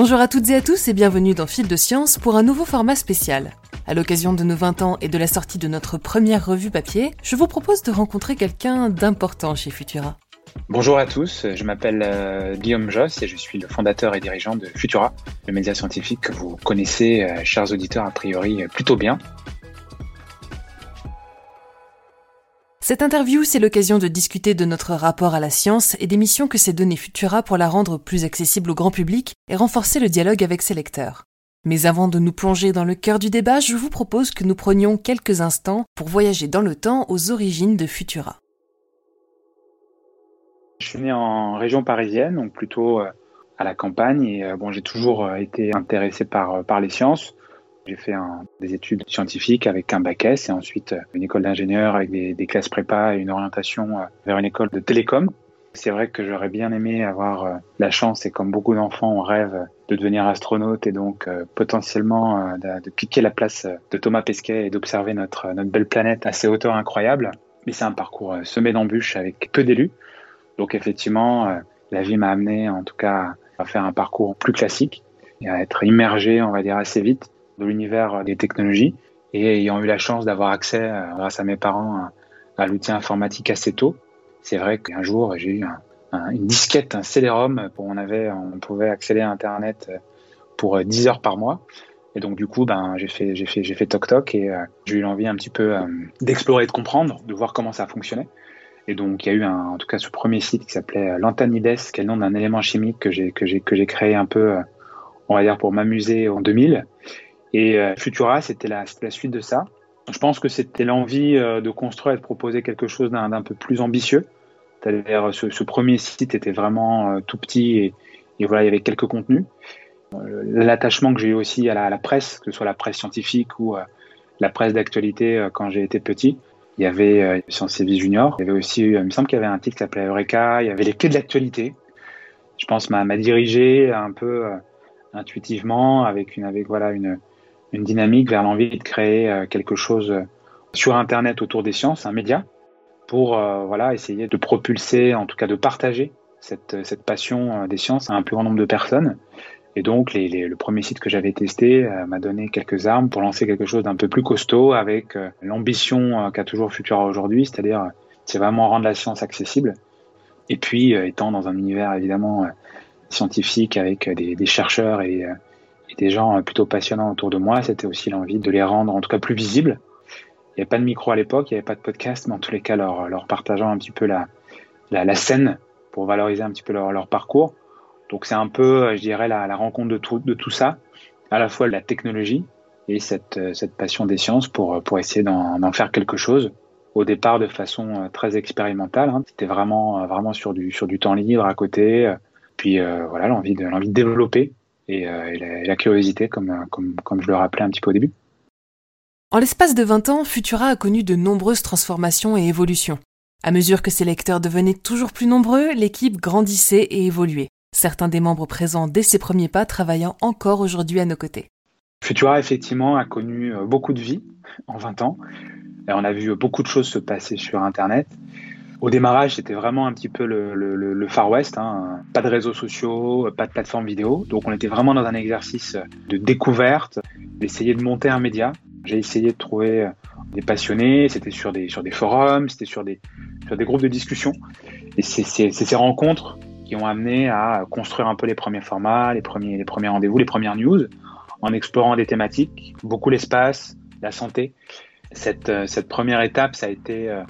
Bonjour à toutes et à tous et bienvenue dans Fil de Science pour un nouveau format spécial. À l'occasion de nos 20 ans et de la sortie de notre première revue papier, je vous propose de rencontrer quelqu'un d'important chez Futura. Bonjour à tous, je m'appelle euh, Guillaume Joss et je suis le fondateur et dirigeant de Futura, le média scientifique que vous connaissez, euh, chers auditeurs, a priori euh, plutôt bien. Cette interview, c'est l'occasion de discuter de notre rapport à la science et des missions que s'est donné Futura pour la rendre plus accessible au grand public et renforcer le dialogue avec ses lecteurs. Mais avant de nous plonger dans le cœur du débat, je vous propose que nous prenions quelques instants pour voyager dans le temps aux origines de Futura. Je suis né en région parisienne, donc plutôt euh, à la campagne, et euh, bon, j'ai toujours euh, été intéressé par les sciences. J'ai fait des études scientifiques avec un bac S et ensuite euh, une école d'ingénieur avec des, classes prépa et une orientation euh, vers une école de télécom. C'est vrai que j'aurais bien aimé avoir euh, la chance et comme beaucoup d'enfants, on rêve de devenir astronaute et donc potentiellement de, de piquer la place de Thomas Pesquet et d'observer notre, notre belle planète à ces hauteurs incroyables. Mais c'est un parcours semé d'embûches avec peu d'élus. Donc effectivement, la vie m'a amené en tout cas à faire un parcours plus classique et à être immergé, on va dire, assez vite de l'univers des technologies et ayant eu la chance d'avoir accès, euh, grâce à mes parents, à, l'outil informatique assez tôt, c'est vrai qu'un jour j'ai eu une disquette, un CD-ROM, on avait, on pouvait accéder à Internet euh, pour 10 euh, heures par mois. Et donc du coup, ben j'ai fait, j'ai fait, j'ai fait toc toc et j'ai eu l'envie un petit peu d'explorer, de comprendre, de voir comment ça fonctionnait. Et donc il y a eu en tout cas ce premier site qui s'appelait Lantanides, qui est le nom d'un élément chimique que j'ai que j'ai que j'ai créé un peu, on va dire pour m'amuser en 2000. Et euh, Futura, c'était la, suite de ça. Je pense que c'était l'envie euh, de construire et de proposer quelque chose d'un peu plus ambitieux. C'est-à-dire, ce, ce, premier site était vraiment euh, tout petit et, voilà, il y avait quelques contenus. L'attachement que j'ai eu aussi à la, à la, presse, que ce soit la presse scientifique ou la presse d'actualité quand j'ai été petit, il y avait Sciences et Vie Junior. Il y avait aussi, il me semble qu'il y avait un titre qui s'appelait Eureka. Il y avait les clés de l'actualité. Je pense m'a dirigé un peu intuitivement avec une, avec voilà une, une dynamique vers l'envie de créer euh, quelque chose euh, sur Internet autour des sciences, un média, pour euh, voilà essayer de propulser, en tout cas de partager cette, cette passion des sciences à un plus grand nombre de personnes. Et donc, les, le premier site que j'avais testé m'a donné quelques armes pour lancer quelque chose d'un peu plus costaud avec l'ambition qu'a toujours Futura aujourd'hui, c'est-à-dire c'est vraiment rendre la science accessible. Et puis, étant dans un univers évidemment scientifique avec des, chercheurs et des gens euh, plutôt passionnants autour de moi. C'était aussi l'envie de les rendre en tout cas plus visibles. Il n'y avait pas de micro à l'époque, il n'y avait pas de podcast, mais en tous les cas, leur, leur partageant un petit peu la, la, scène pour valoriser un petit peu leur, leur parcours. Donc c'est un peu, euh, je dirais, la, rencontre de tout, de tout ça, à la fois la technologie et cette, euh, cette passion des sciences pour, pour essayer d'en faire quelque chose. Au départ, de façon très expérimentale, hein. c'était vraiment, vraiment sur du, sur du temps libre à côté. Puis voilà, l'envie de, l'envie de développer euh, et, la, curiosité, comme, comme, comme je le rappelais un petit peu au début. En l'espace de 20 ans, Futura a connu de nombreuses transformations et évolutions. À mesure que ses lecteurs devenaient toujours plus nombreux, l'équipe grandissait et évoluait. Certains des membres présents dès ses premiers pas travaillant encore aujourd'hui à nos côtés. Futura, effectivement, a connu euh, beaucoup de vie en 20 ans. on a vu beaucoup de choses se passer sur Internet. Au démarrage, c'était vraiment un petit peu le, le, le Far West. Hein. Pas de réseaux sociaux, pas de plateforme vidéo. Donc on était vraiment dans un exercice de découverte, d'essayer de monter un média. J'ai essayé de trouver des passionnés. C'était sur des, sur des forums, c'était sur des, sur des groupes de discussion. Et c'est ces rencontres qui ont amené à construire un peu les premiers formats, les premiers, les premiers rendez-vous, les premières news, en explorant des thématiques, beaucoup l'espace, la santé. Cette, cette première étape, ça a été euh,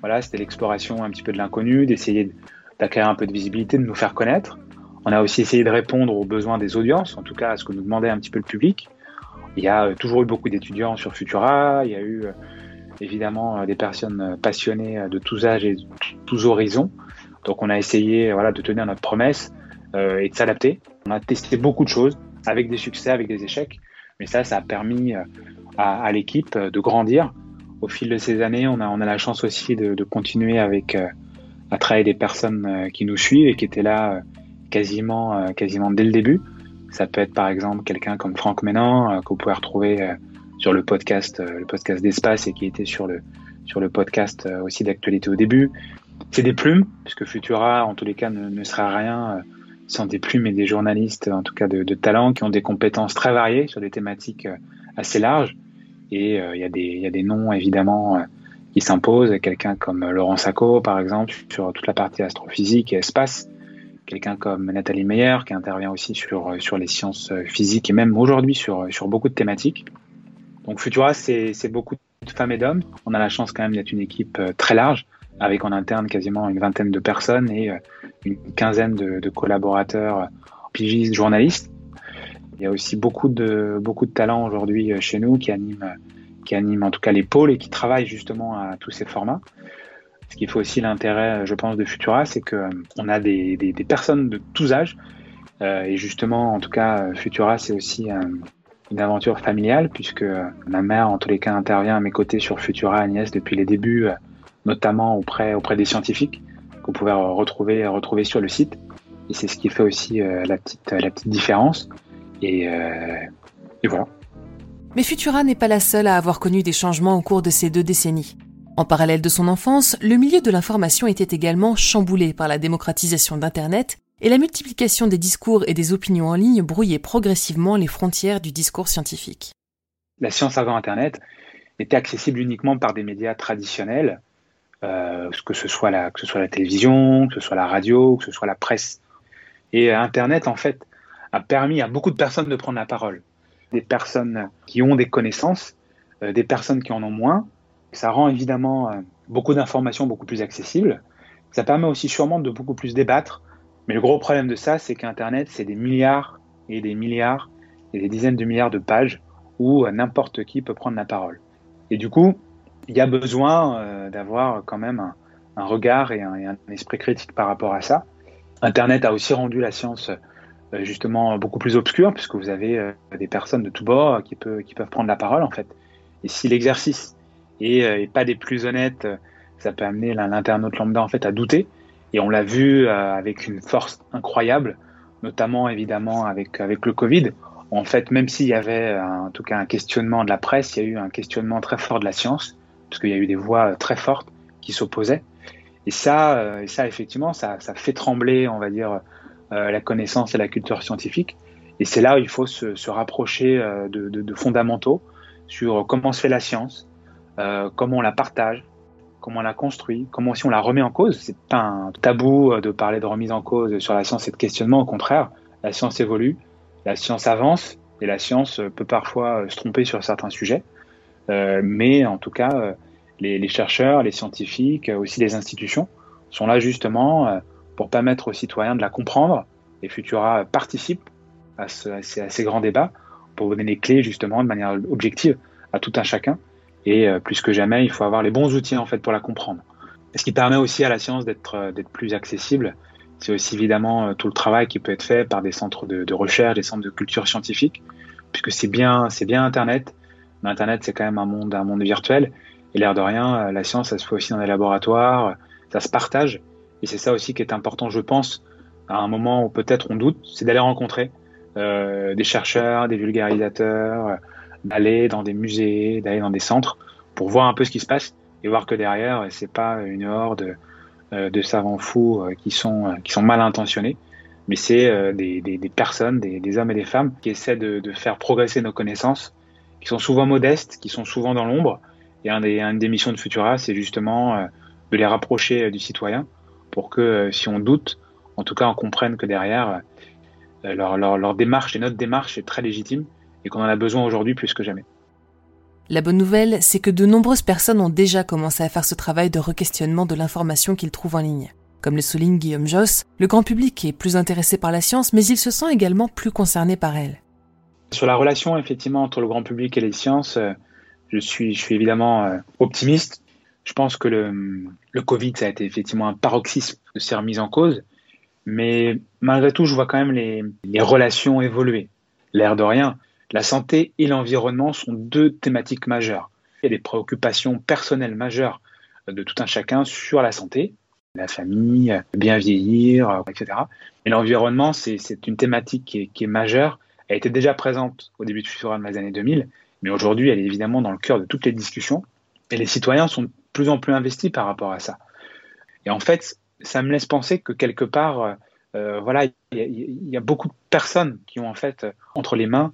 voilà, c'était l'exploration un petit peu de l'inconnu, d'essayer d'acquérir un peu de visibilité, de nous faire connaître. On a aussi essayé de répondre aux besoins des audiences, en tout cas à ce que nous demandait un petit peu le public. Il y a euh, toujours eu beaucoup d'étudiants sur Futura, il y a eu euh, évidemment euh, des personnes passionnées de tous âges et de tous horizons. Donc on a essayé voilà, de tenir notre promesse et de s'adapter. On a testé beaucoup de choses, avec des succès, avec des échecs, mais ça, ça a permis à, à l'équipe de grandir au fil de ces années, on a, on a la chance aussi de, continuer avec euh, à travailler des personnes euh, qui nous suivent et qui étaient là euh, quasiment, quasiment dès le début. Ça peut être par exemple quelqu'un comme Franck Ménan que vous pouvez retrouver sur le podcast, le podcast d'espace et qui était sur le sur le podcast aussi d'actualité au début. C'est des plumes, puisque Futura, en tous les cas, ne, sera rien sans des plumes et des journalistes, en tout cas de talent, qui ont des compétences très variées sur des thématiques assez larges. Et il y, y a des noms évidemment qui s'imposent, quelqu'un comme Laurent Sacco par exemple sur toute la partie astrophysique et espace, quelqu'un comme Nathalie Meyer qui intervient aussi sur, sur les sciences physiques et même aujourd'hui sur, sur beaucoup de thématiques. Donc Futura, c'est beaucoup de femmes et d'hommes. On a la chance quand même d'être une équipe euh, très large, avec en interne quasiment une vingtaine de personnes et euh, une quinzaine de, de collaborateurs, euh, pigistes, journalistes. Il y a aussi beaucoup de, beaucoup de talents aujourd'hui chez nous qui animent, qui animent en tout cas les pôles et qui travaillent justement à tous ces formats. Ce qui fait aussi l'intérêt, je pense, de Futura, c'est qu'on a des, des, des, personnes de tous âges. et justement, en tout cas, Futura, c'est aussi une aventure familiale puisque ma mère, en tous les cas, intervient à mes côtés sur Futura Agnès depuis les débuts, euh, notamment auprès, auprès des scientifiques qu'on pouvait retrouver, retrouver sur le site. Et c'est ce qui fait aussi euh, la, petite, la petite différence. Et, euh, et voilà. Mais Futura n'est pas la seule à avoir connu des changements au cours de ces deux décennies. En parallèle de son enfance, le milieu de l'information était également chamboulé par la démocratisation d'Internet et la multiplication des discours et des opinions en ligne brouillait progressivement les frontières du discours scientifique. La science avant Internet était accessible uniquement par des médias traditionnels, euh, que, ce soit la, que ce soit la télévision, que ce soit la radio, que ce soit la presse. Et Internet, en fait, a permis à beaucoup de personnes de prendre la parole. Des personnes qui ont des connaissances, euh, des personnes qui en ont moins. Ça rend évidemment euh, beaucoup d'informations beaucoup plus accessibles. Ça permet aussi sûrement de beaucoup plus débattre mais le gros problème de ça, c'est qu'Internet, c'est des milliards et des milliards et des dizaines de milliards de pages où n'importe qui peut prendre la parole. Et du coup, il y a besoin euh, d'avoir quand même un, regard et un, esprit critique par rapport à ça. Internet a aussi rendu la science euh, justement beaucoup plus obscure puisque vous avez euh, des personnes de tous bords qui, peuvent prendre la parole en fait. Et si l'exercice est, pas des plus honnêtes, ça peut amener l'internaute lambda en fait à douter. Et on l'a vu euh, avec une force incroyable, notamment évidemment avec, avec le Covid. En fait, même s'il y avait euh, en tout cas un questionnement de la presse, il y a eu un questionnement très fort de la science, parce qu'il y a eu des voix euh, très fortes qui s'opposaient. Et ça, et ça effectivement, ça fait trembler, on va dire, la connaissance et la culture scientifique. Et c'est là où il faut se, se rapprocher de, de, fondamentaux sur comment se fait la science, euh, comment on la partage, comment on la construit, comment si on la remet en cause. C'est pas un tabou euh, de parler de remise en cause sur la science et de questionnement. Au contraire, la science évolue, la science avance et la science euh, peut parfois euh, se tromper sur certains sujets. mais en tout cas, les, chercheurs, les scientifiques, aussi les institutions sont là justement pour permettre aux citoyens de la comprendre. Et Futura participe à, ce, à ces grands débats pour donner les clés justement de manière objective à tout un chacun et euh, plus que jamais, il faut avoir les bons outils en fait pour la comprendre. ce qui permet aussi à la science d'être euh, plus accessible, c'est aussi évidemment euh, tout le travail qui peut être fait par des centres de, recherche, des centres de culture scientifique, puisque c'est bien c'est bien Internet. Mais Internet c'est quand même un monde un monde virtuel et l'air de rien, la science ça se fait aussi dans des laboratoires, ça se partage et c'est ça aussi qui est important, je pense, à un moment où peut-être on doute, c'est d'aller rencontrer euh, des chercheurs, des vulgarisateurs d'aller dans des musées, d'aller dans des centres pour voir un peu ce qui se passe et voir que derrière, c'est pas une horde euh, de savants fous euh, qui sont, euh, qui sont mal intentionnés, mais c'est des, des, des, personnes, des, des, hommes et des femmes qui essaient de, de, faire progresser nos connaissances, qui sont souvent modestes, qui sont souvent dans l'ombre. Et un une des missions de Futura, c'est justement de les rapprocher du citoyen pour que si on doute, en tout cas on comprenne que derrière, leur, leur, leur démarche et notre démarche est très légitime et qu'on en a besoin aujourd'hui plus que jamais. La bonne nouvelle, c'est que de nombreuses personnes ont déjà commencé à faire ce travail de requestionnement de l'information qu'ils trouvent en ligne. Comme le souligne Guillaume Joss, le grand public est plus intéressé par la science, mais il se sent également plus concerné par elle. Sur la relation effectivement entre le grand public et les sciences, euh, je suis, je suis évidemment euh, optimiste. Je pense que le, Covid, ça a été effectivement un paroxysme de ces remises en cause, mais malgré tout, je vois quand même les, relations évoluer. L'air de rien, la santé et l'environnement sont deux thématiques majeures. Il y a des préoccupations personnelles majeures de tout un chacun sur la santé, la famille, bien vieillir, etc. Et l'environnement, c'est une thématique qui est, majeure. Elle était déjà présente au début de Futura dans les années 2000, mais aujourd'hui, elle est évidemment dans le cœur de toutes les discussions. Et les citoyens sont de plus en plus investis par rapport à ça. Et en fait, ça me laisse penser que quelque part, voilà, il y, a beaucoup de personnes qui ont en fait entre les mains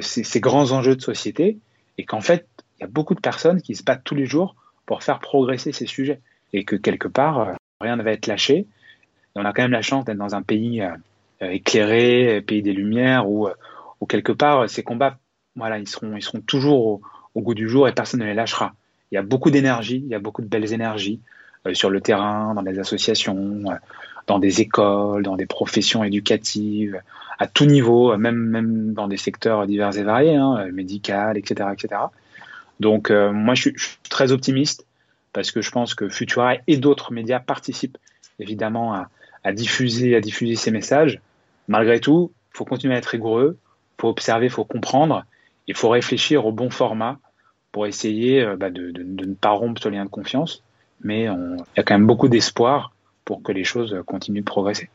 ces, grands enjeux de société et qu'en fait, il y a beaucoup de personnes qui se battent tous les jours pour faire progresser ces sujets et que quelque part, rien ne va être lâché. On a quand même la chance d'être dans un pays éclairé, pays des Lumières, où, où quelque part, ces combats, voilà, ils seront, ils seront toujours au goût du jour et personne ne les lâchera. Il y a beaucoup d'énergie, il y a beaucoup de belles énergies euh, sur le terrain, dans des associations, euh, dans des écoles, dans des professions éducatives, à tout niveau, euh, même, même dans des secteurs divers et variés, hein, médical, etc., etc. Donc moi, je suis, très optimiste parce que je pense que Futura et d'autres médias participent évidemment à, à, diffuser, à diffuser ces messages. Malgré tout, il faut continuer à être rigoureux, il faut observer, il faut comprendre, il faut réfléchir au bon format pour essayer euh, bah, de, ne pas rompre ce lien de confiance. Mais il y a quand même beaucoup d'espoir pour que les choses continuent de progresser.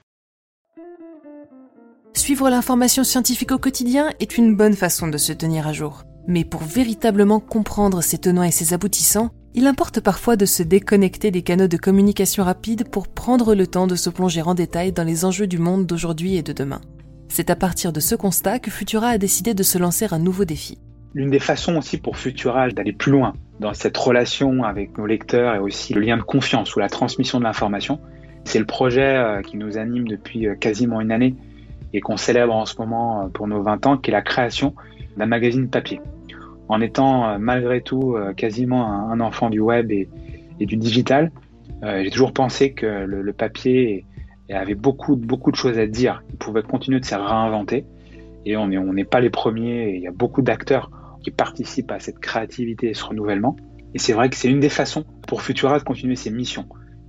Suivre l'information scientifique au quotidien est une bonne façon de se tenir à jour. Mais pour véritablement comprendre ses tenants et ses aboutissants, il importe parfois de se déconnecter des canaux de communication rapide pour prendre le temps de se plonger en détail dans les enjeux du monde d'aujourd'hui et de demain. C'est à partir de ce constat que Futura a décidé de se lancer un nouveau défi l'une des façons aussi pour Futura d'aller plus loin dans cette relation avec nos lecteurs et aussi le lien de confiance ou la transmission de l'information, c'est le projet euh, qui nous anime depuis euh, quasiment une année et qu'on célèbre en ce moment euh, pour nos 20 ans, qui est la création d'un magazine papier. En étant malgré tout quasiment un enfant du web et, du digital, j'ai toujours pensé que le, papier avait beaucoup, beaucoup de choses à dire. Il pouvait continuer de se réinventer. Et on n'est pas les premiers. il y a beaucoup d'acteurs qui participent à cette créativité et ce renouvellement. Et c'est vrai que c'est une des façons pour Futura de continuer ses missions.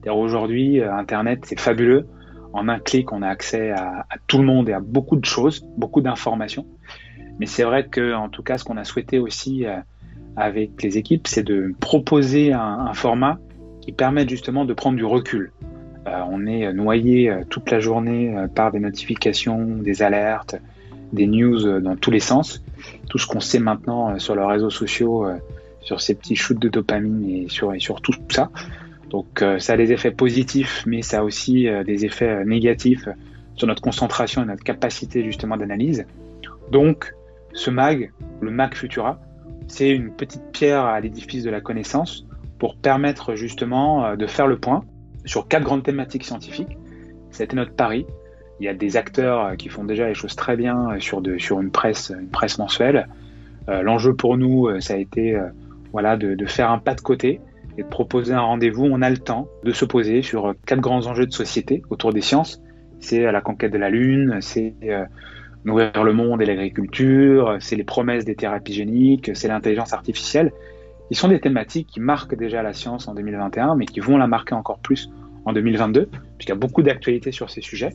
Aujourd'hui, euh, Internet, c'est fabuleux. En un clic, on a accès à, tout le monde et à beaucoup de choses, beaucoup d'informations. Mais c'est vrai que, en tout cas, ce qu'on a souhaité aussi euh, avec les équipes, c'est de proposer un, format qui permette justement de prendre du recul. Euh, on est noyé toute la journée par des notifications, des alertes, des news dans tous les sens tout ce qu'on sait maintenant euh, sur les réseaux sociaux, euh, sur ces petits shoots de dopamine et sur, et sur tout ça. Donc euh, ça a des effets positifs, mais ça a aussi des effets négatifs sur notre concentration et notre capacité justement d'analyse. Donc ce mag, le mag Futura, c'est une petite pierre à l'édifice de la connaissance pour permettre justement de faire le point sur quatre grandes thématiques scientifiques. C'était notre pari, il y a des acteurs euh, qui font déjà les choses très bien euh, sur, une, presse, mensuelle. Euh, l'enjeu pour nous, ça a été de, faire un pas de côté et de proposer un rendez-vous. On a le temps de se poser sur quatre grands enjeux de société autour des sciences. C'est la conquête de la Lune, c'est nourrir le monde et l'agriculture, c'est les promesses des thérapies géniques, c'est l'intelligence artificielle. Ils sont des thématiques qui marquent déjà la science en 2021, mais qui vont la marquer encore plus en 2022, puisqu'il y a beaucoup d'actualités sur ces sujets.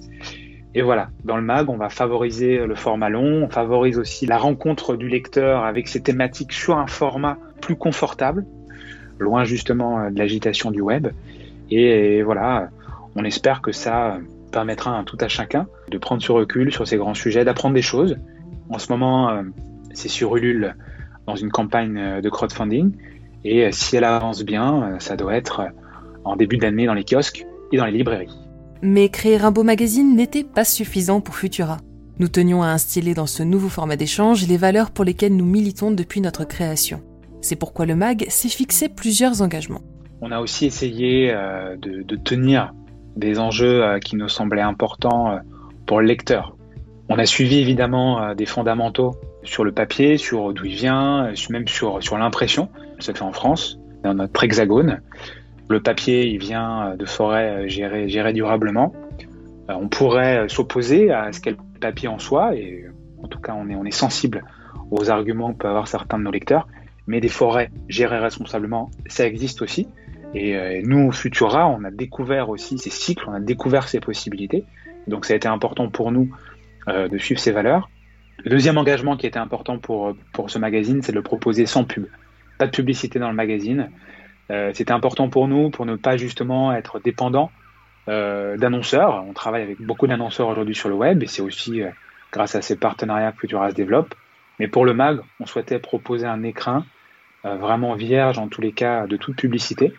Et voilà, dans le mag, on va favoriser le format long, on favorise aussi la rencontre du lecteur avec ses thématiques sur un format plus confortable, loin justement euh, de l'agitation du web. Et, voilà, on espère que ça permettra à tout à chacun de prendre ce recul sur ces grands sujets, d'apprendre des choses. En ce moment, euh, c'est sur Ulule dans une campagne euh, de crowdfunding. Et si elle avance bien, ça doit être en début d'année dans les kiosques et dans les librairies. Mais créer un beau magazine n'était pas suffisant pour Futura. Nous tenions à instiller dans ce nouveau format d'échange les valeurs pour lesquelles nous militons depuis notre création. C'est pourquoi le MAG s'est fixé plusieurs engagements. On a aussi essayé euh, de, tenir des enjeux euh, qui nous semblaient importants euh, pour le lecteur. On a suivi évidemment des fondamentaux sur le papier, sur d'où il vient, même sur, sur l'impression. Ça fait en France, dans notre hexagone. Le papier, il vient de forêts gérées, gérées durablement. Euh, on pourrait s'opposer à ce qu'est le papier en soi, et en tout cas, on est, sensible aux arguments que peuvent avoir certains de nos lecteurs, mais des forêts gérées responsablement, ça existe aussi. Et euh, nous, Futura, on a découvert aussi ces cycles, on a découvert ces possibilités. Donc ça a été important pour nous euh, de suivre ces valeurs. Le deuxième engagement qui était important pour, pour ce magazine, c'est de le proposer sans pub. Pas de publicité dans le magazine. Euh, c'était important pour nous pour ne pas justement être dépendant euh, d'annonceurs. On travaille avec beaucoup d'annonceurs aujourd'hui sur le web et c'est aussi euh, grâce à ces partenariats que Futura se développe. Mais pour le MAG, on souhaitait proposer un écrin vraiment vierge en tous les cas de toute publicité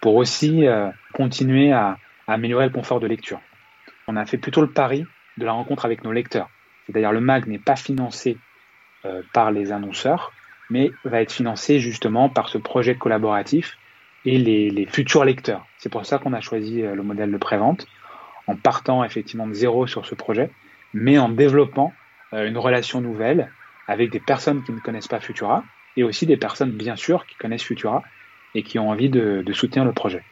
pour aussi continuer à, améliorer le confort de lecture. on a fait plutôt le pari de la rencontre avec nos lecteurs. C'est-à-dire le MAG n'est pas financé par les annonceurs, mais va être financé justement par ce projet collaboratif et les, futurs lecteurs. C'est pour ça qu'on a choisi euh, le modèle de prévente, en partant effectivement de zéro sur ce projet, mais en développant euh, une relation nouvelle avec des personnes qui ne connaissent pas Futura et aussi des personnes bien sûr qui connaissent Futura et qui ont envie de, de soutenir le projet.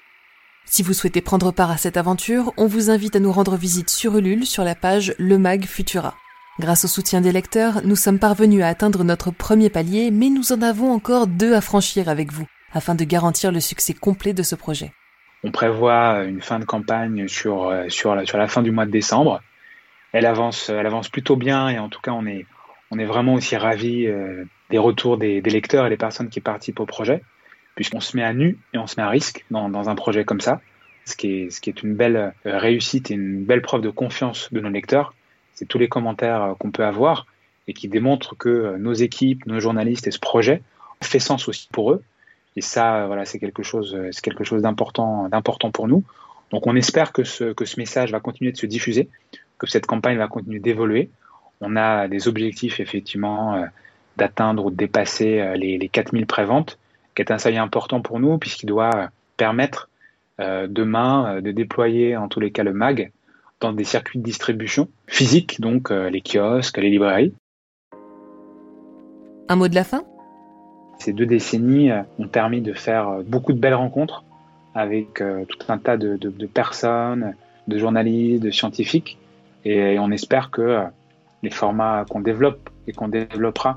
Si vous souhaitez prendre part à cette aventure, on vous invite à nous rendre visite sur Ulule sur la page Le Mag Futura. Grâce au soutien des lecteurs, nous sommes parvenus à atteindre notre premier palier, mais nous en avons encore deux à franchir avec vous, afin de garantir le succès complet de ce projet. On prévoit une fin de campagne sur, euh, sur, la, fin du mois de décembre. Elle avance, elle avance plutôt bien et en tout cas on est, vraiment aussi ravis euh, des retours des, lecteurs et des personnes qui participent au projet puisqu'on se met à nu et on se met à risque dans, un projet comme ça, ce qui, est, ce qui est une belle euh, réussite et une belle preuve de confiance de nos lecteurs. C'est tous les commentaires qu'on peut avoir et qui démontrent que nos équipes, nos journalistes et ce projet fait sens aussi pour eux. Et ça, voilà, c'est quelque chose, c'est quelque chose d'important, d'important pour nous. Donc, on espère que ce, que ce message va continuer de se diffuser, que cette campagne va continuer d'évoluer. On a des objectifs, effectivement, d'atteindre ou de dépasser les, les 4000 préventes qui est un seuil important pour nous puisqu'il doit permettre euh, demain euh, de déployer en tous les cas le MAG dans des circuits de distribution physiques, donc euh, les kiosques, les librairies. Un mot de la fin? Ces deux décennies ont permis de faire beaucoup de belles rencontres avec tout un tas de, personnes, de journalistes, de scientifiques, et on espère que les formats qu'on développe et qu'on développera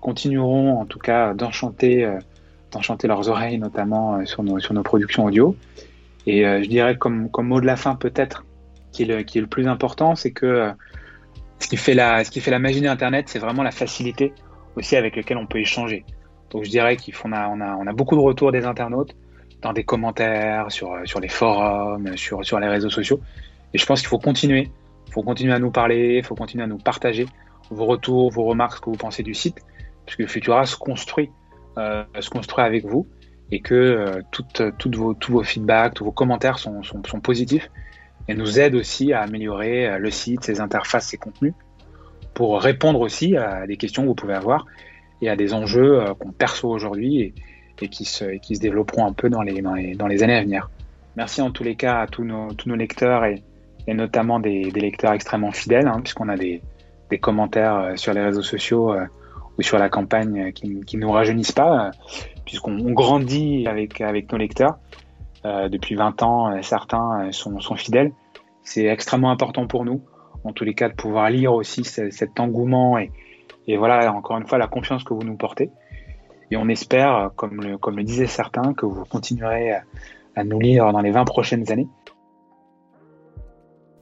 continueront en tout cas d'enchanter d'enchanter leurs oreilles, notamment euh, sur nos, productions audio. Et euh, je dirais comme, mot de la fin peut-être, qui, est le, plus important, c'est que euh, ce qui fait la, ce qui fait la magie d'Internet, c'est vraiment la facilité aussi avec laquelle on peut échanger. Donc je dirais qu'on a, on a, on a beaucoup de retours des internautes dans des commentaires, sur, sur les forums, sur, sur les réseaux sociaux. Et je pense qu'il faut continuer. Il faut continuer à nous parler, il faut continuer à nous partager vos retours, vos remarques, ce que vous pensez du site, puisque Futura se construit euh, se construire avec vous et que euh, toutes, toutes vos, tous vos feedbacks, tous vos commentaires sont, sont, sont, positifs et nous aident aussi à améliorer euh, le site, ses interfaces, ses contenus pour répondre aussi à des questions que vous pouvez avoir et à des enjeux qu'on perçoit aujourd'hui et, qui se, développeront un peu dans les, années à venir. Merci en tous les cas à tous nos, lecteurs et, notamment des, lecteurs extrêmement fidèles, hein, puisqu'on a des, commentaires sur les réseaux sociaux sur la campagne qui, qui nous rajeunissent pas, puisqu'on grandit avec, nos lecteurs. Euh, depuis 20 ans, euh, certains euh, sont fidèles. C'est extrêmement important pour nous, en tous les cas, de pouvoir lire aussi cet engouement et, et voilà, encore une fois, la confiance que vous nous portez. Et on espère, comme le, disaient certains, que vous continuerez à nous lire dans les 20 prochaines années.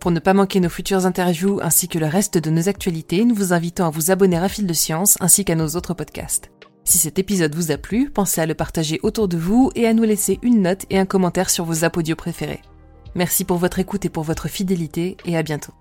Pour ne pas manquer nos futures interviews ainsi que le reste de nos actualités, nous vous invitons à vous abonner à Fil de Science ainsi qu'à nos autres podcasts. Si cet épisode vous a plu, pensez à le partager autour de vous et à nous laisser une note et un commentaire sur vos apodios préférés. Merci pour votre écoute et pour votre fidélité et à bientôt.